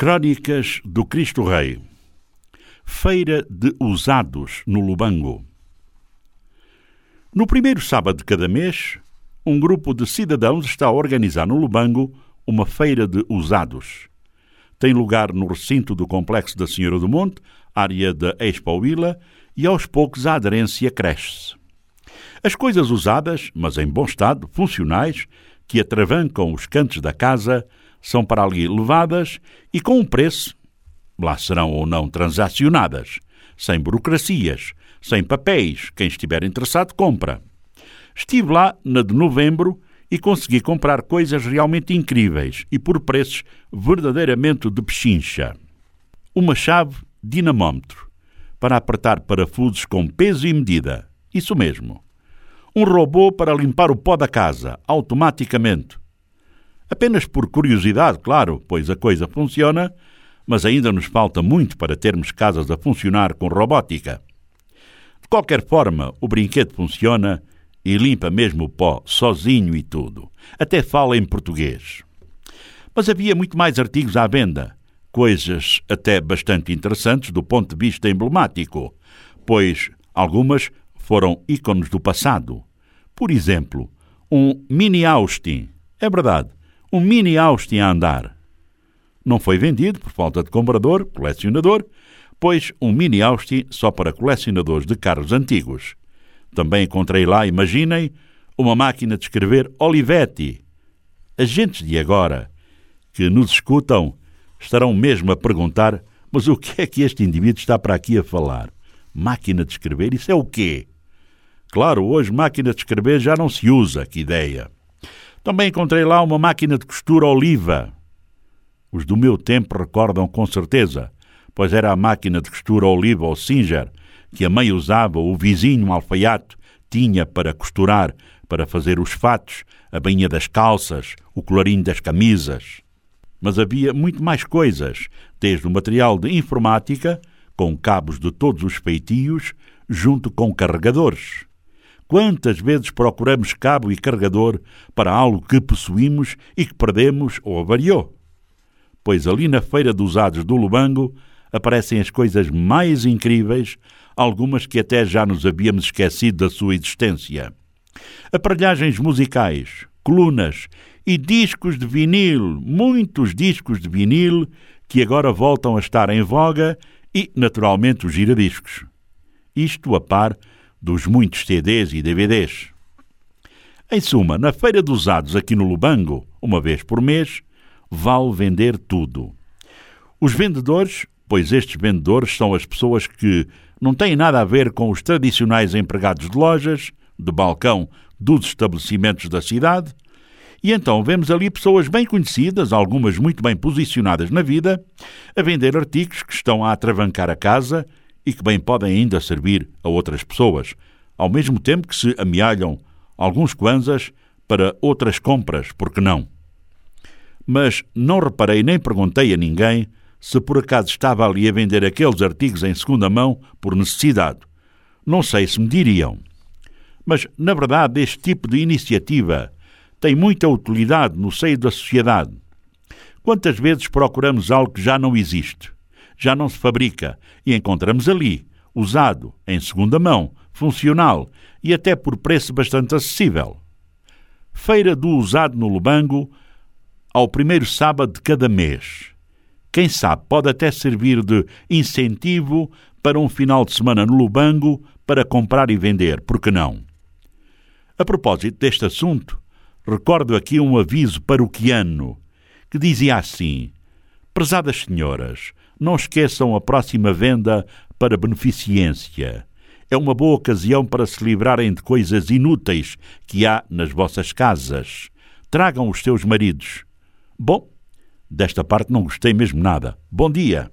Crónicas do Cristo Rei. Feira de Usados no Lubango. No primeiro sábado de cada mês, um grupo de cidadãos está a organizar no Lubango uma feira de usados. Tem lugar no recinto do Complexo da Senhora do Monte, área da Expo Vila, e aos poucos a aderência cresce. As coisas usadas, mas em bom estado, funcionais, que atravancam os cantos da casa, são para ali levadas e com um preço, lá serão ou não transacionadas, sem burocracias, sem papéis, quem estiver interessado compra. Estive lá na de novembro e consegui comprar coisas realmente incríveis e por preços verdadeiramente de pechincha. Uma chave dinamómetro para apertar parafusos com peso e medida. Isso mesmo. Um robô para limpar o pó da casa, automaticamente. Apenas por curiosidade, claro, pois a coisa funciona, mas ainda nos falta muito para termos casas a funcionar com robótica. De qualquer forma, o brinquedo funciona e limpa mesmo o pó, sozinho e tudo. Até fala em português. Mas havia muito mais artigos à venda, coisas até bastante interessantes do ponto de vista emblemático, pois algumas foram ícones do passado. Por exemplo, um mini Austin. É verdade, um mini Austin a andar. Não foi vendido por falta de comprador, colecionador, pois um mini Austin só para colecionadores de carros antigos. Também encontrei lá, imaginem, uma máquina de escrever Olivetti. Agentes de agora, que nos escutam, estarão mesmo a perguntar: mas o que é que este indivíduo está para aqui a falar? Máquina de escrever? Isso é o quê? Claro, hoje máquina de escrever já não se usa, que ideia. Também encontrei lá uma máquina de costura oliva. Os do meu tempo recordam com certeza, pois era a máquina de costura oliva ou Singer que a mãe usava, o vizinho um alfaiate tinha para costurar, para fazer os fatos, a bainha das calças, o colarinho das camisas. Mas havia muito mais coisas, desde o material de informática, com cabos de todos os feitios, junto com carregadores. Quantas vezes procuramos cabo e carregador para algo que possuímos e que perdemos ou avariou? Pois ali na Feira dos Usados do Lubango aparecem as coisas mais incríveis, algumas que até já nos havíamos esquecido da sua existência. Aparelhagens musicais, colunas e discos de vinil, muitos discos de vinil que agora voltam a estar em voga e, naturalmente, os giradiscos. Isto a par dos muitos CDs e DVDs. Em suma, na Feira dos Usados aqui no Lubango, uma vez por mês, vale vender tudo. Os vendedores, pois estes vendedores são as pessoas que não têm nada a ver com os tradicionais empregados de lojas, de balcão dos estabelecimentos da cidade, e então vemos ali pessoas bem conhecidas, algumas muito bem posicionadas na vida, a vender artigos que estão a atravancar a casa e que bem podem ainda servir a outras pessoas, ao mesmo tempo que se amealham alguns kwanzas para outras compras, por que não? Mas não reparei nem perguntei a ninguém se por acaso estava ali a vender aqueles artigos em segunda mão por necessidade. Não sei se me diriam. Mas, na verdade, este tipo de iniciativa tem muita utilidade no seio da sociedade. Quantas vezes procuramos algo que já não existe? Já não se fabrica e encontramos ali, usado, em segunda mão, funcional e até por preço bastante acessível. Feira do Usado no Lubango, ao primeiro sábado de cada mês. Quem sabe pode até servir de incentivo para um final de semana no Lubango para comprar e vender, por que não? A propósito deste assunto, recordo aqui um aviso paroquiano que dizia assim: Prezadas senhoras, não esqueçam a próxima venda para beneficência. É uma boa ocasião para se livrarem de coisas inúteis que há nas vossas casas. Tragam os seus maridos. Bom, desta parte não gostei mesmo nada. Bom dia.